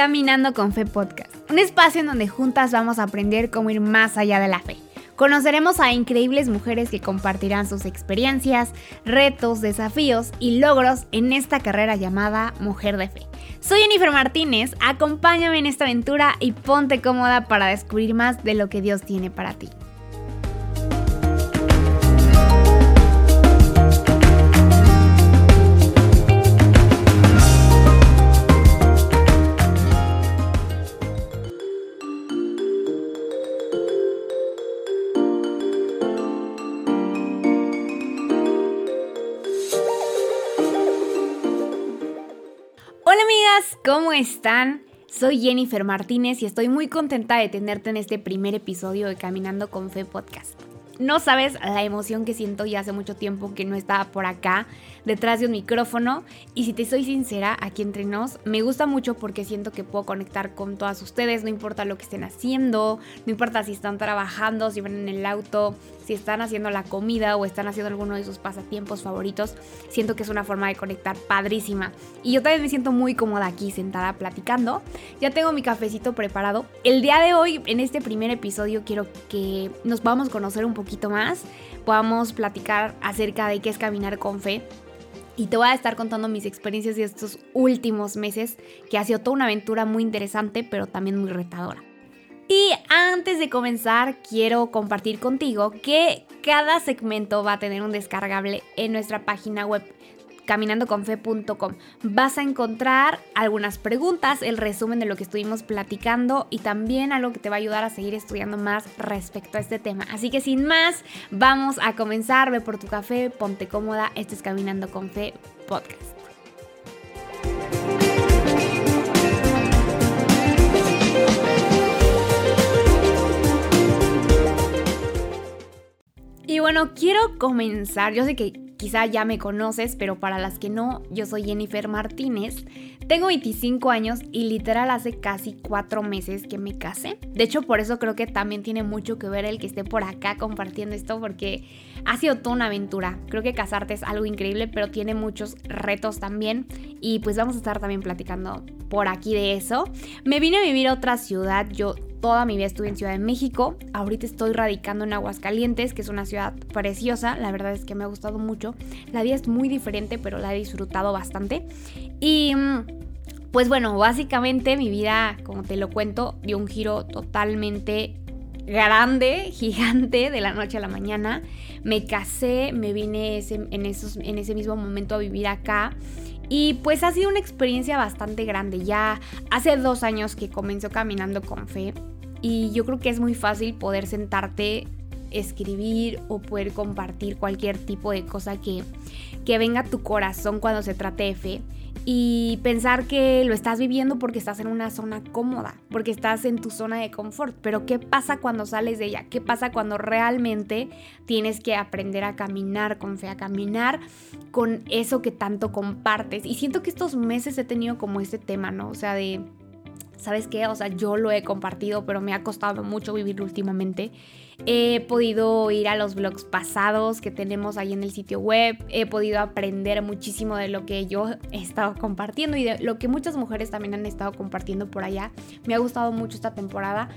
Caminando con Fe Podcast, un espacio en donde juntas vamos a aprender cómo ir más allá de la fe. Conoceremos a increíbles mujeres que compartirán sus experiencias, retos, desafíos y logros en esta carrera llamada Mujer de Fe. Soy Jennifer Martínez, acompáñame en esta aventura y ponte cómoda para descubrir más de lo que Dios tiene para ti. Están? Soy Jennifer Martínez y estoy muy contenta de tenerte en este primer episodio de Caminando con Fe Podcast. No sabes la emoción que siento ya hace mucho tiempo que no estaba por acá detrás de un micrófono y si te soy sincera, aquí entre nos, me gusta mucho porque siento que puedo conectar con todas ustedes, no importa lo que estén haciendo, no importa si están trabajando, si van en el auto, si están haciendo la comida o están haciendo alguno de sus pasatiempos favoritos, siento que es una forma de conectar padrísima. Y yo también me siento muy cómoda aquí sentada platicando. Ya tengo mi cafecito preparado. El día de hoy, en este primer episodio, quiero que nos podamos conocer un poquito más, podamos platicar acerca de qué es caminar con fe y te voy a estar contando mis experiencias de estos últimos meses, que ha sido toda una aventura muy interesante, pero también muy retadora. Y antes de comenzar, quiero compartir contigo que cada segmento va a tener un descargable en nuestra página web caminandoconfe.com. Vas a encontrar algunas preguntas, el resumen de lo que estuvimos platicando y también algo que te va a ayudar a seguir estudiando más respecto a este tema. Así que sin más, vamos a comenzar. Ve por tu café, ponte cómoda. Este es Caminando con Fe Podcast. Y bueno, quiero comenzar. Yo sé que Quizá ya me conoces, pero para las que no, yo soy Jennifer Martínez. Tengo 25 años y literal hace casi 4 meses que me casé. De hecho, por eso creo que también tiene mucho que ver el que esté por acá compartiendo esto, porque ha sido toda una aventura. Creo que casarte es algo increíble, pero tiene muchos retos también. Y pues vamos a estar también platicando por aquí de eso. Me vine a vivir a otra ciudad. Yo Toda mi vida estuve en Ciudad de México. Ahorita estoy radicando en Aguascalientes, que es una ciudad preciosa. La verdad es que me ha gustado mucho. La vida es muy diferente, pero la he disfrutado bastante. Y mm, pues bueno, básicamente mi vida, como te lo cuento, dio un giro totalmente grande, gigante, de la noche a la mañana. Me casé, me vine en, ese mismo momento a vivir acá. Y pues ha sido una experiencia bastante grande. Ya hace dos años que comenzó caminando con fe. Y yo creo que es muy fácil poder sentarte, escribir o poder compartir cualquier tipo de cosa que, que venga a tu corazón cuando se trate de fe y pensar que lo estás viviendo porque estás en una zona cómoda, porque estás en tu zona de confort. Pero ¿qué pasa cuando sales de ella? ¿Qué pasa cuando realmente tienes que aprender a caminar con fe, a caminar con eso que tanto compartes? Y siento que estos meses he tenido como este tema, ¿no? O sea, de, ¿sabes qué? O sea, yo lo he compartido, pero me ha costado mucho vivirlo últimamente. He podido ir a los blogs pasados que tenemos ahí en el sitio web. He podido aprender muchísimo de lo que yo he estado compartiendo y de lo que muchas mujeres también han estado compartiendo por allá. Me ha gustado mucho esta temporada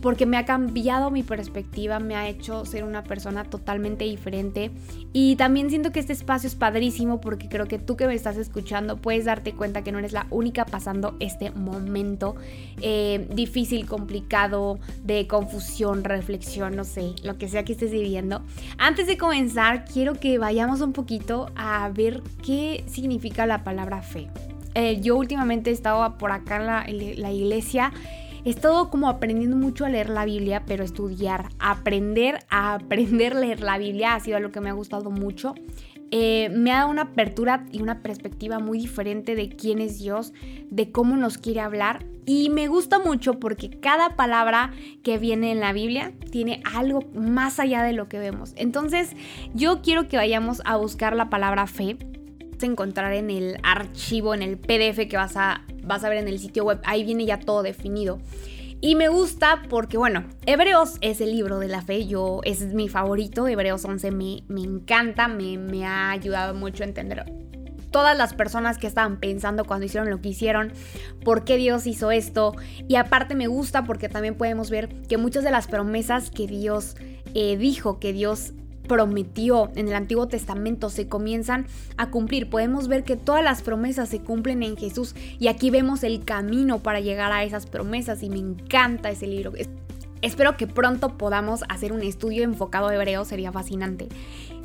porque me ha cambiado mi perspectiva, me ha hecho ser una persona totalmente diferente y también siento que este espacio es padrísimo porque creo que tú que me estás escuchando puedes darte cuenta que no eres la única pasando este momento eh, difícil, complicado, de confusión, reflexión, no sé, lo que sea que estés viviendo. Antes de comenzar, quiero que vayamos un poquito a ver qué significa la palabra fe. Eh, yo últimamente estaba por acá en la iglesia He estado como aprendiendo mucho a leer la Biblia, pero estudiar, aprender a aprender a leer la Biblia ha sido algo que me ha gustado mucho. Eh, me ha dado una apertura y una perspectiva muy diferente de quién es Dios, de cómo nos quiere hablar. Y me gusta mucho porque cada palabra que viene en la Biblia tiene algo más allá de lo que vemos. Entonces yo quiero que vayamos a buscar la palabra fe. Encontrar en el archivo, en el PDF que vas a vas a ver en el sitio web, ahí viene ya todo definido. Y me gusta porque, bueno, Hebreos es el libro de la fe, yo es mi favorito, Hebreos 11 me, me encanta, me, me ha ayudado mucho a entender todas las personas que estaban pensando cuando hicieron lo que hicieron, por qué Dios hizo esto. Y aparte me gusta porque también podemos ver que muchas de las promesas que Dios eh, dijo, que Dios prometió en el Antiguo Testamento se comienzan a cumplir. Podemos ver que todas las promesas se cumplen en Jesús y aquí vemos el camino para llegar a esas promesas y me encanta ese libro. Espero que pronto podamos hacer un estudio enfocado a Hebreos, sería fascinante.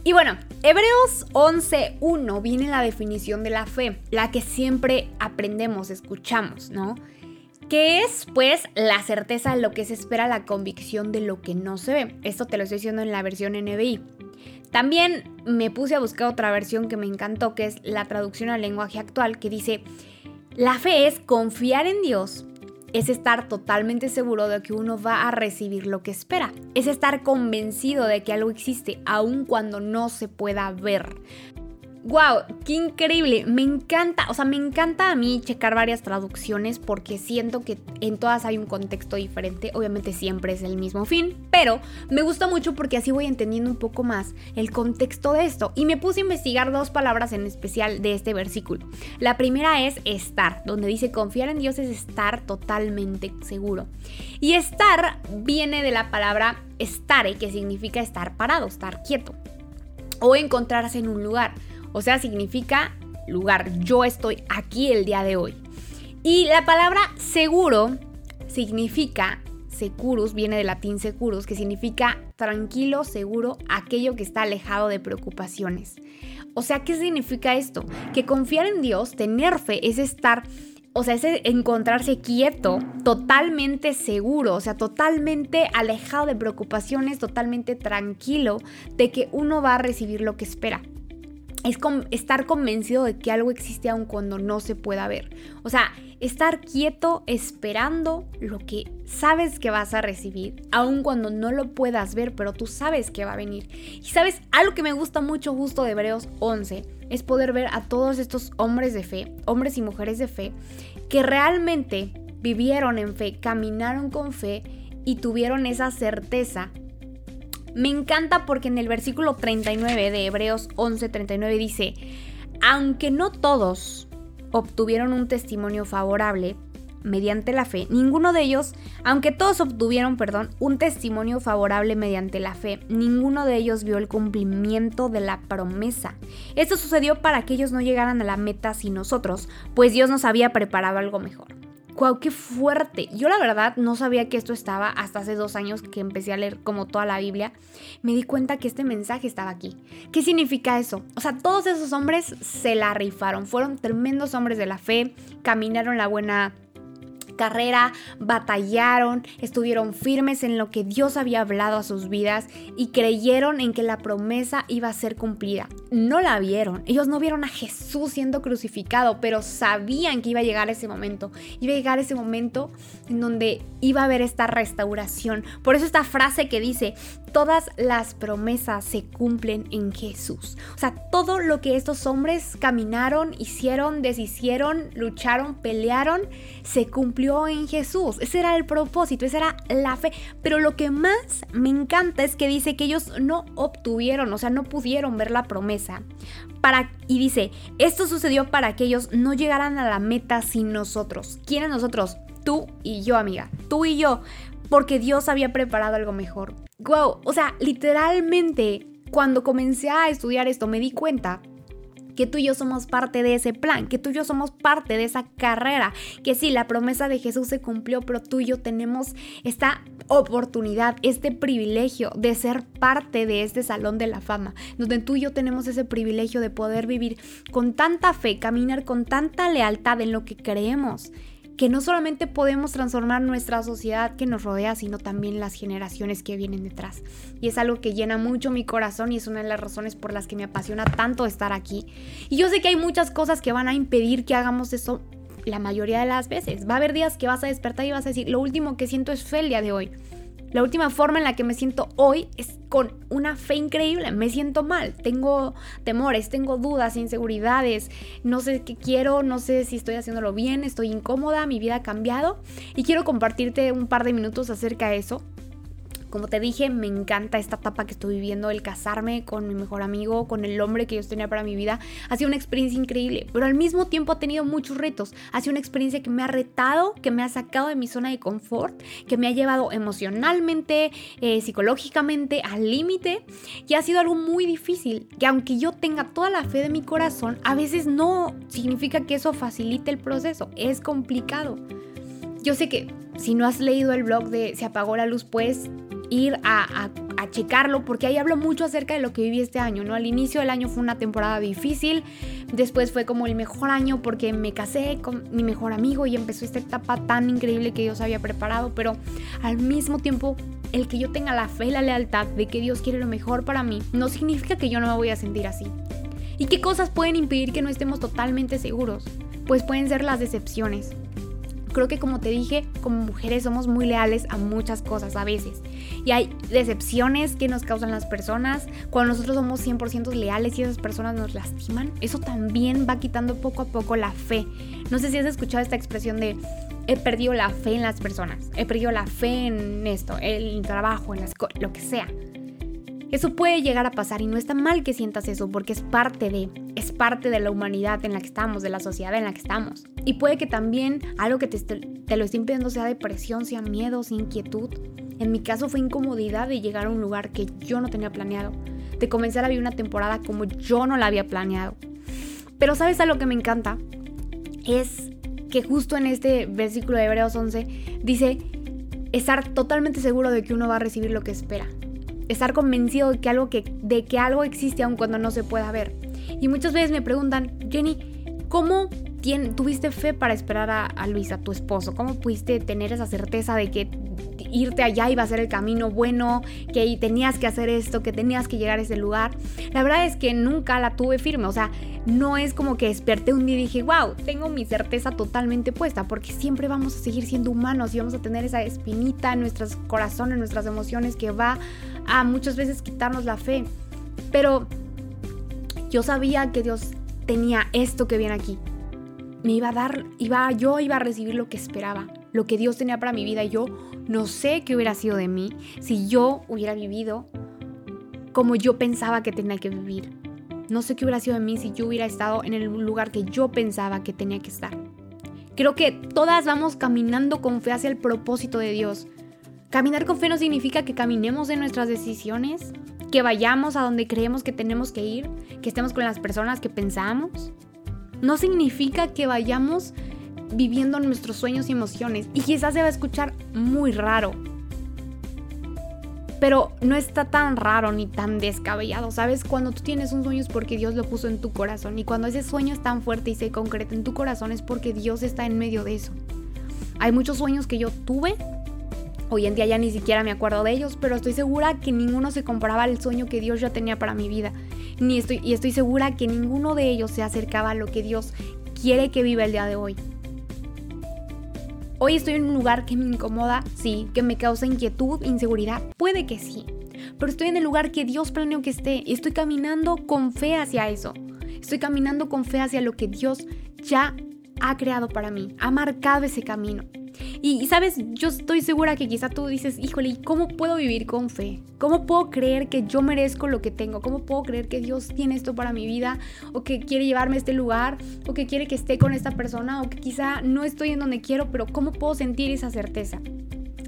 Y bueno, Hebreos 11.1 viene la definición de la fe, la que siempre aprendemos, escuchamos, ¿no? Que es pues la certeza de lo que se espera, la convicción de lo que no se ve. Esto te lo estoy diciendo en la versión NBI. También me puse a buscar otra versión que me encantó, que es la traducción al lenguaje actual, que dice, la fe es confiar en Dios es estar totalmente seguro de que uno va a recibir lo que espera. Es estar convencido de que algo existe, aun cuando no se pueda ver wow, qué increíble. Me encanta, o sea, me encanta a mí checar varias traducciones porque siento que en todas hay un contexto diferente. Obviamente siempre es el mismo fin, pero me gusta mucho porque así voy entendiendo un poco más el contexto de esto. Y me puse a investigar dos palabras en especial de este versículo. La primera es estar, donde dice confiar en Dios es estar totalmente seguro. Y estar viene de la palabra estare, que significa estar parado, estar quieto o encontrarse en un lugar. O sea, significa lugar. Yo estoy aquí el día de hoy. Y la palabra seguro significa, securus, viene del latín securus, que significa tranquilo, seguro, aquello que está alejado de preocupaciones. O sea, ¿qué significa esto? Que confiar en Dios, tener fe, es estar o sea, es encontrarse quieto, totalmente seguro, o sea, totalmente alejado de preocupaciones, totalmente tranquilo de que uno va a recibir lo que espera es estar convencido de que algo existe aun cuando no se pueda ver. O sea, estar quieto esperando lo que sabes que vas a recibir, aun cuando no lo puedas ver, pero tú sabes que va a venir. Y sabes, algo que me gusta mucho justo de Hebreos 11 es poder ver a todos estos hombres de fe, hombres y mujeres de fe, que realmente vivieron en fe, caminaron con fe y tuvieron esa certeza me encanta porque en el versículo 39 de Hebreos 11:39 dice, aunque no todos obtuvieron un testimonio favorable mediante la fe, ninguno de ellos, aunque todos obtuvieron, perdón, un testimonio favorable mediante la fe, ninguno de ellos vio el cumplimiento de la promesa. Esto sucedió para que ellos no llegaran a la meta sin nosotros, pues Dios nos había preparado algo mejor. ¡Guau, qué fuerte! Yo la verdad no sabía que esto estaba hasta hace dos años que empecé a leer como toda la Biblia. Me di cuenta que este mensaje estaba aquí. ¿Qué significa eso? O sea, todos esos hombres se la rifaron. Fueron tremendos hombres de la fe, caminaron la buena carrera, batallaron, estuvieron firmes en lo que Dios había hablado a sus vidas y creyeron en que la promesa iba a ser cumplida. No la vieron, ellos no vieron a Jesús siendo crucificado, pero sabían que iba a llegar ese momento, iba a llegar ese momento en donde iba a haber esta restauración. Por eso esta frase que dice, todas las promesas se cumplen en Jesús. O sea, todo lo que estos hombres caminaron, hicieron, deshicieron, lucharon, pelearon, se cumplió en Jesús. Ese era el propósito, esa era la fe. Pero lo que más me encanta es que dice que ellos no obtuvieron, o sea, no pudieron ver la promesa. Para, y dice, esto sucedió para que ellos no llegaran a la meta sin nosotros. ¿Quiénes nosotros? Tú y yo, amiga. Tú y yo porque Dios había preparado algo mejor. Wow, o sea, literalmente cuando comencé a estudiar esto me di cuenta que tú y yo somos parte de ese plan, que tú y yo somos parte de esa carrera, que sí, la promesa de Jesús se cumplió, pero tú y yo tenemos esta oportunidad, este privilegio de ser parte de este salón de la fama, donde tú y yo tenemos ese privilegio de poder vivir con tanta fe, caminar con tanta lealtad en lo que creemos que no solamente podemos transformar nuestra sociedad que nos rodea, sino también las generaciones que vienen detrás. Y es algo que llena mucho mi corazón y es una de las razones por las que me apasiona tanto estar aquí. Y yo sé que hay muchas cosas que van a impedir que hagamos eso la mayoría de las veces. Va a haber días que vas a despertar y vas a decir, lo último que siento es fe el día de hoy. La última forma en la que me siento hoy es con una fe increíble. Me siento mal, tengo temores, tengo dudas, inseguridades, no sé qué quiero, no sé si estoy haciéndolo bien, estoy incómoda, mi vida ha cambiado y quiero compartirte un par de minutos acerca de eso Como te dije, me encanta esta etapa que estoy viviendo, el casarme con mi mejor amigo, con el hombre que yo tenía para mi vida. Ha sido una experiencia increíble, pero al mismo tiempo ha tenido muchos retos. Ha sido una experiencia que me ha retado, que me ha sacado de mi zona de confort, que me ha llevado emocionalmente, eh, psicológicamente al límite y ha sido algo muy difícil. Que aunque yo tenga toda la fe de mi corazón, a veces no significa que eso facilite el proceso. Es complicado. Yo sé que si no has leído el blog de Se apagó la luz, puedes ir a, checarlo porque ahí hablo mucho acerca de lo que viví este año, ¿no? Al inicio del año fue una temporada difícil, después fue como el mejor año porque me casé con mi mejor amigo y empezó esta etapa tan increíble que Dios había preparado, pero al mismo tiempo el que yo tenga la fe y la lealtad de que Dios quiere lo mejor para mí no significa que yo no me voy a sentir así. ¿Y qué cosas pueden impedir que no estemos totalmente seguros? Pues pueden ser las decepciones, creo que como te dije, como mujeres somos muy leales a muchas cosas a veces. Y hay decepciones que nos causan las personas. Cuando nosotros somos 100% leales y esas personas nos lastiman, eso también va quitando poco a poco la fe. No sé si has escuchado esta expresión de he perdido la fe en las personas, he perdido la fe en esto, el trabajo, en las lo que sea. Eso puede llegar a pasar y no está mal que sientas eso porque es parte de, es parte de la humanidad en la que estamos, de la sociedad en la que estamos. Y puede que también algo que te, lo esté impidiendo sea depresión, sea miedo, sea inquietud. En mi caso fue incomodidad de llegar a un lugar que yo no tenía planeado, de comenzar a vivir una temporada como yo no la había planeado. Pero sabes a lo que me encanta? Es que justo en este versículo de Hebreos 11 dice estar totalmente seguro de que uno va a recibir lo que espera estar convencido de que algo, de que algo existe aun cuando no se pueda ver. Y muchas veces me preguntan, Jenny, ¿cómo tuviste fe para esperar a, a Luis, a tu esposo? ¿Cómo pudiste tener esa certeza de que irte allá iba a ser el camino bueno, que tenías que hacer esto, que tenías que llegar a ese lugar. La verdad es que nunca la tuve firme, o sea, no es como que desperté un día y dije, wow, tengo mi certeza totalmente puesta, porque siempre vamos a seguir siendo humanos y vamos a tener esa espinita en nuestros corazones, en nuestras emociones que va a muchas veces quitarnos la fe. Pero yo sabía que Dios tenía esto que viene aquí. Me iba a dar, iba, yo iba a recibir lo que esperaba, lo que Dios tenía para mi vida. Y yo no sé qué hubiera sido de mí si yo hubiera vivido como yo pensaba que tenía que vivir. No sé qué hubiera sido de mí si yo hubiera estado en el lugar que yo pensaba que tenía que estar. Creo que todas vamos caminando con fe hacia el propósito de Dios. Caminar con fe no significa que caminemos en nuestras decisiones, que vayamos a donde creemos que tenemos que ir, que estemos con las personas que pensamos. No significa que vayamos viviendo nuestros sueños y emociones. Y quizás se va a escuchar muy raro. Pero no está tan raro ni tan descabellado, ¿sabes? Cuando tú tienes un sueño es porque Dios lo puso en tu corazón. Y cuando ese sueño es tan fuerte y se concreta en tu corazón es porque Dios está en medio de eso. Hay muchos sueños que yo tuve. Hoy en día ya ni siquiera me acuerdo de ellos, pero estoy segura que ninguno se comparaba al sueño que Dios ya tenía para mi vida. Ni estoy, y estoy segura que ninguno de ellos se acercaba a lo que Dios quiere que viva el día de hoy. Hoy estoy en un lugar que me incomoda, sí, que me causa inquietud, inseguridad, puede que sí, pero estoy en el lugar que Dios planeó que esté y estoy caminando con fe hacia eso. Estoy caminando con fe hacia lo que Dios ya ha creado para mí, ha marcado ese camino. Y, sabes, yo estoy segura que quizá tú dices, híjole, ¿cómo puedo vivir con fe? ¿Cómo puedo creer que yo merezco lo que tengo? ¿Cómo puedo creer que Dios tiene esto para mi vida? ¿O que quiere llevarme a este lugar? ¿O que quiere que esté con esta persona? ¿O que quizá no estoy en donde quiero, pero ¿cómo puedo sentir esa certeza?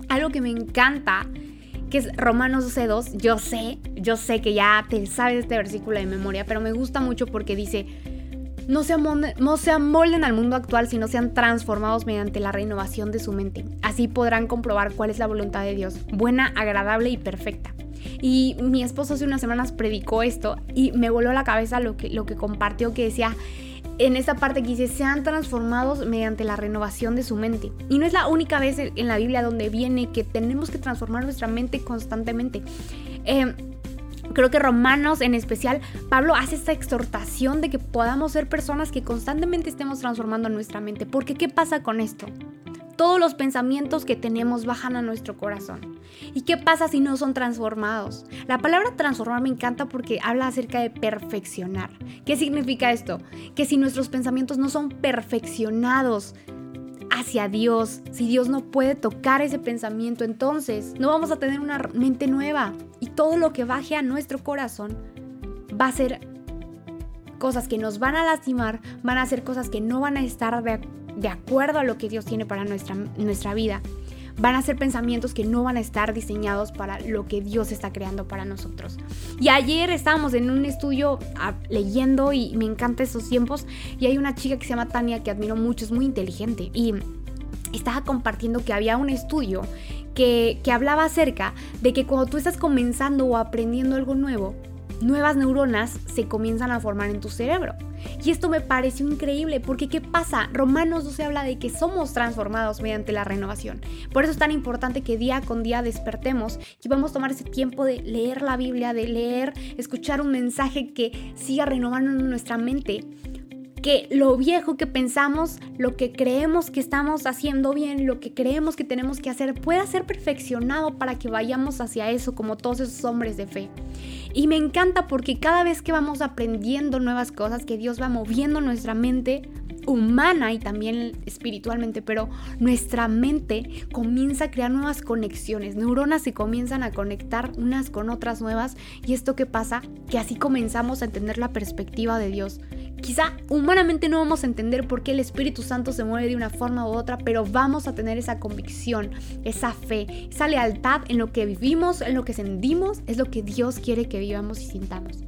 Algo que me encanta que es Romanos 12.2, yo sé, yo sé que ya te sabes este versículo de memoria, pero me gusta mucho porque dice, no se, amolden, al mundo actual, sino sean transformados mediante la renovación de su mente. Así podrán comprobar cuál es la voluntad de Dios, buena, agradable y perfecta. Y mi esposo hace unas semanas predicó esto y me voló la cabeza lo que, lo que compartió, que decía, en esta parte que dice, sean transformados mediante la renovación de su mente. Y no es la única vez en la Biblia donde viene que tenemos que transformar nuestra mente constantemente. Eh, Creo que Romanos en especial, Pablo hace esta exhortación de que podamos ser personas que constantemente estemos transformando nuestra mente. Porque ¿qué pasa con esto? Todos los pensamientos que tenemos bajan a nuestro corazón. ¿Y qué pasa si no son transformados? La palabra transformar me encanta porque habla acerca de perfeccionar. ¿Qué significa esto? Que si nuestros pensamientos no son perfeccionados hacia Dios, si Dios no puede tocar ese pensamiento, entonces no vamos a tener una mente nueva y todo lo que baje a nuestro corazón va a ser cosas que nos van a lastimar, van a ser cosas que no van a estar de, acuerdo a lo que Dios tiene para nuestra, nuestra vida. Van a ser pensamientos que no van a estar diseñados para lo que Dios está creando para nosotros. Y ayer estábamos en un estudio ah, leyendo y me encantan esos tiempos y hay una chica que se llama Tania que admiro mucho, es muy inteligente y estaba compartiendo que había un estudio que, que hablaba acerca de que cuando tú estás comenzando o aprendiendo algo nuevo, nuevas neuronas se comienzan a formar en tu cerebro. Y esto me pareció increíble porque ¿qué pasa? Romanos 12 habla de que somos transformados mediante la renovación. Por eso es tan importante que día con día despertemos y vamos a tomar ese tiempo de leer la Biblia, de leer, escuchar un mensaje que siga renovando nuestra mente que lo viejo que pensamos, lo que creemos que estamos haciendo bien, lo que creemos que tenemos que hacer, pueda ser perfeccionado para que vayamos hacia eso como todos esos hombres de fe. Y me encanta porque cada vez que vamos aprendiendo nuevas cosas, que Dios va moviendo nuestra mente humana y también espiritualmente, pero nuestra mente comienza a crear nuevas conexiones, neuronas se comienzan a conectar unas con otras nuevas y esto que pasa, que así comenzamos a entender la perspectiva de Dios. Quizá humanamente no vamos a entender por qué el Espíritu Santo se mueve de una forma u otra, pero vamos a tener esa convicción, esa fe, esa lealtad en lo que vivimos, en lo que sentimos, es lo que Dios quiere que vivamos y sintamos.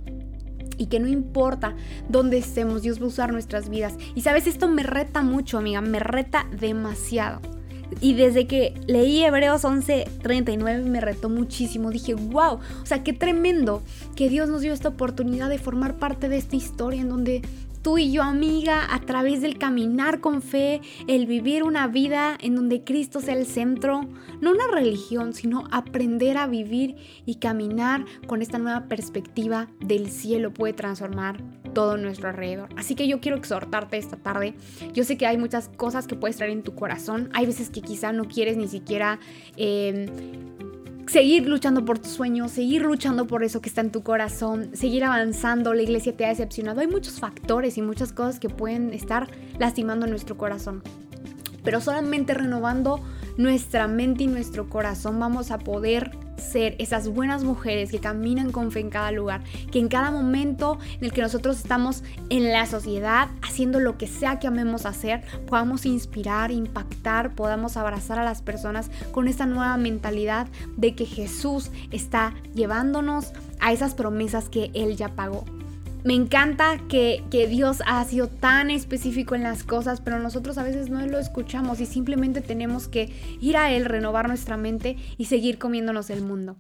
Y que no importa dónde estemos, Dios va a usar nuestras vidas. Y sabes, esto me reta mucho, amiga, me reta demasiado. Y desde que leí Hebreos 11:39 me retó muchísimo. Dije, wow, o sea, qué tremendo que Dios nos dio esta oportunidad de formar parte de esta historia en donde tú y yo, amiga, a través del caminar con fe, el vivir una vida en donde Cristo sea el centro, no una religión, sino aprender a vivir y caminar con esta nueva perspectiva del cielo puede transformar todo nuestro alrededor. Así que yo quiero exhortarte esta tarde. Yo sé que hay muchas cosas que puedes traer en tu corazón. Hay veces que quizá no quieres ni siquiera... Eh, seguir luchando por tus sueños, seguir luchando por eso que está en tu corazón, seguir avanzando, la iglesia te ha decepcionado. Hay muchos factores y muchas cosas que pueden estar lastimando nuestro corazón. Pero solamente renovando nuestra mente y nuestro corazón vamos a poder ser esas buenas mujeres que caminan con fe en cada lugar, que en cada momento en el que nosotros estamos en la sociedad haciendo lo que sea que amemos hacer, podamos inspirar, impactar, podamos abrazar a las personas con esta nueva mentalidad de que Jesús está llevándonos a esas promesas que Él ya pagó. Me encanta que, Dios ha sido tan específico en las cosas, pero nosotros a veces no lo escuchamos y simplemente tenemos que ir a Él, renovar nuestra mente y seguir comiéndonos el mundo.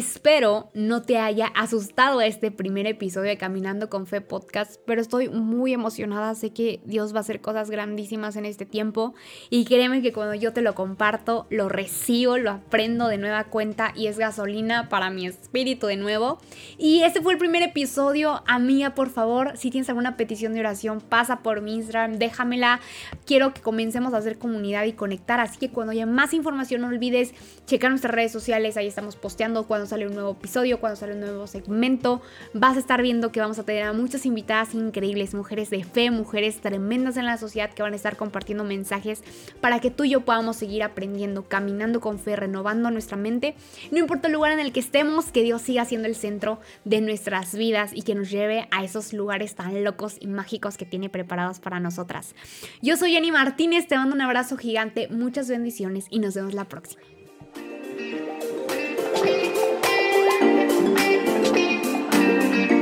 Espero no te haya asustado este primer episodio de Caminando con Fe podcast, pero estoy muy emocionada. Sé que Dios va a hacer cosas grandísimas en este tiempo y créeme que cuando yo te lo comparto, lo recibo, lo aprendo de nueva cuenta y es gasolina para mi espíritu de nuevo. Y este fue el primer episodio. Amiga, por favor, si tienes alguna petición de oración, pasa por mi Instagram, déjamela. Quiero que comencemos a hacer comunidad y conectar, así que cuando haya más información no olvides checar nuestras redes sociales, ahí estamos posteando cuando sale un nuevo episodio, cuando sale un nuevo segmento, vas a estar viendo que vamos a tener a muchas invitadas increíbles, mujeres de fe, mujeres tremendas en la sociedad que van a estar compartiendo mensajes para que tú y yo podamos seguir aprendiendo, caminando con fe, renovando nuestra mente. No importa el lugar en el que estemos, que Dios siga siendo el centro de nuestras vidas y que nos lleve a esos lugares tan locos y mágicos que tiene preparados para nosotras. Yo soy Jenny Martínez, te mando un abrazo gigante, muchas bendiciones y nos vemos la próxima. Música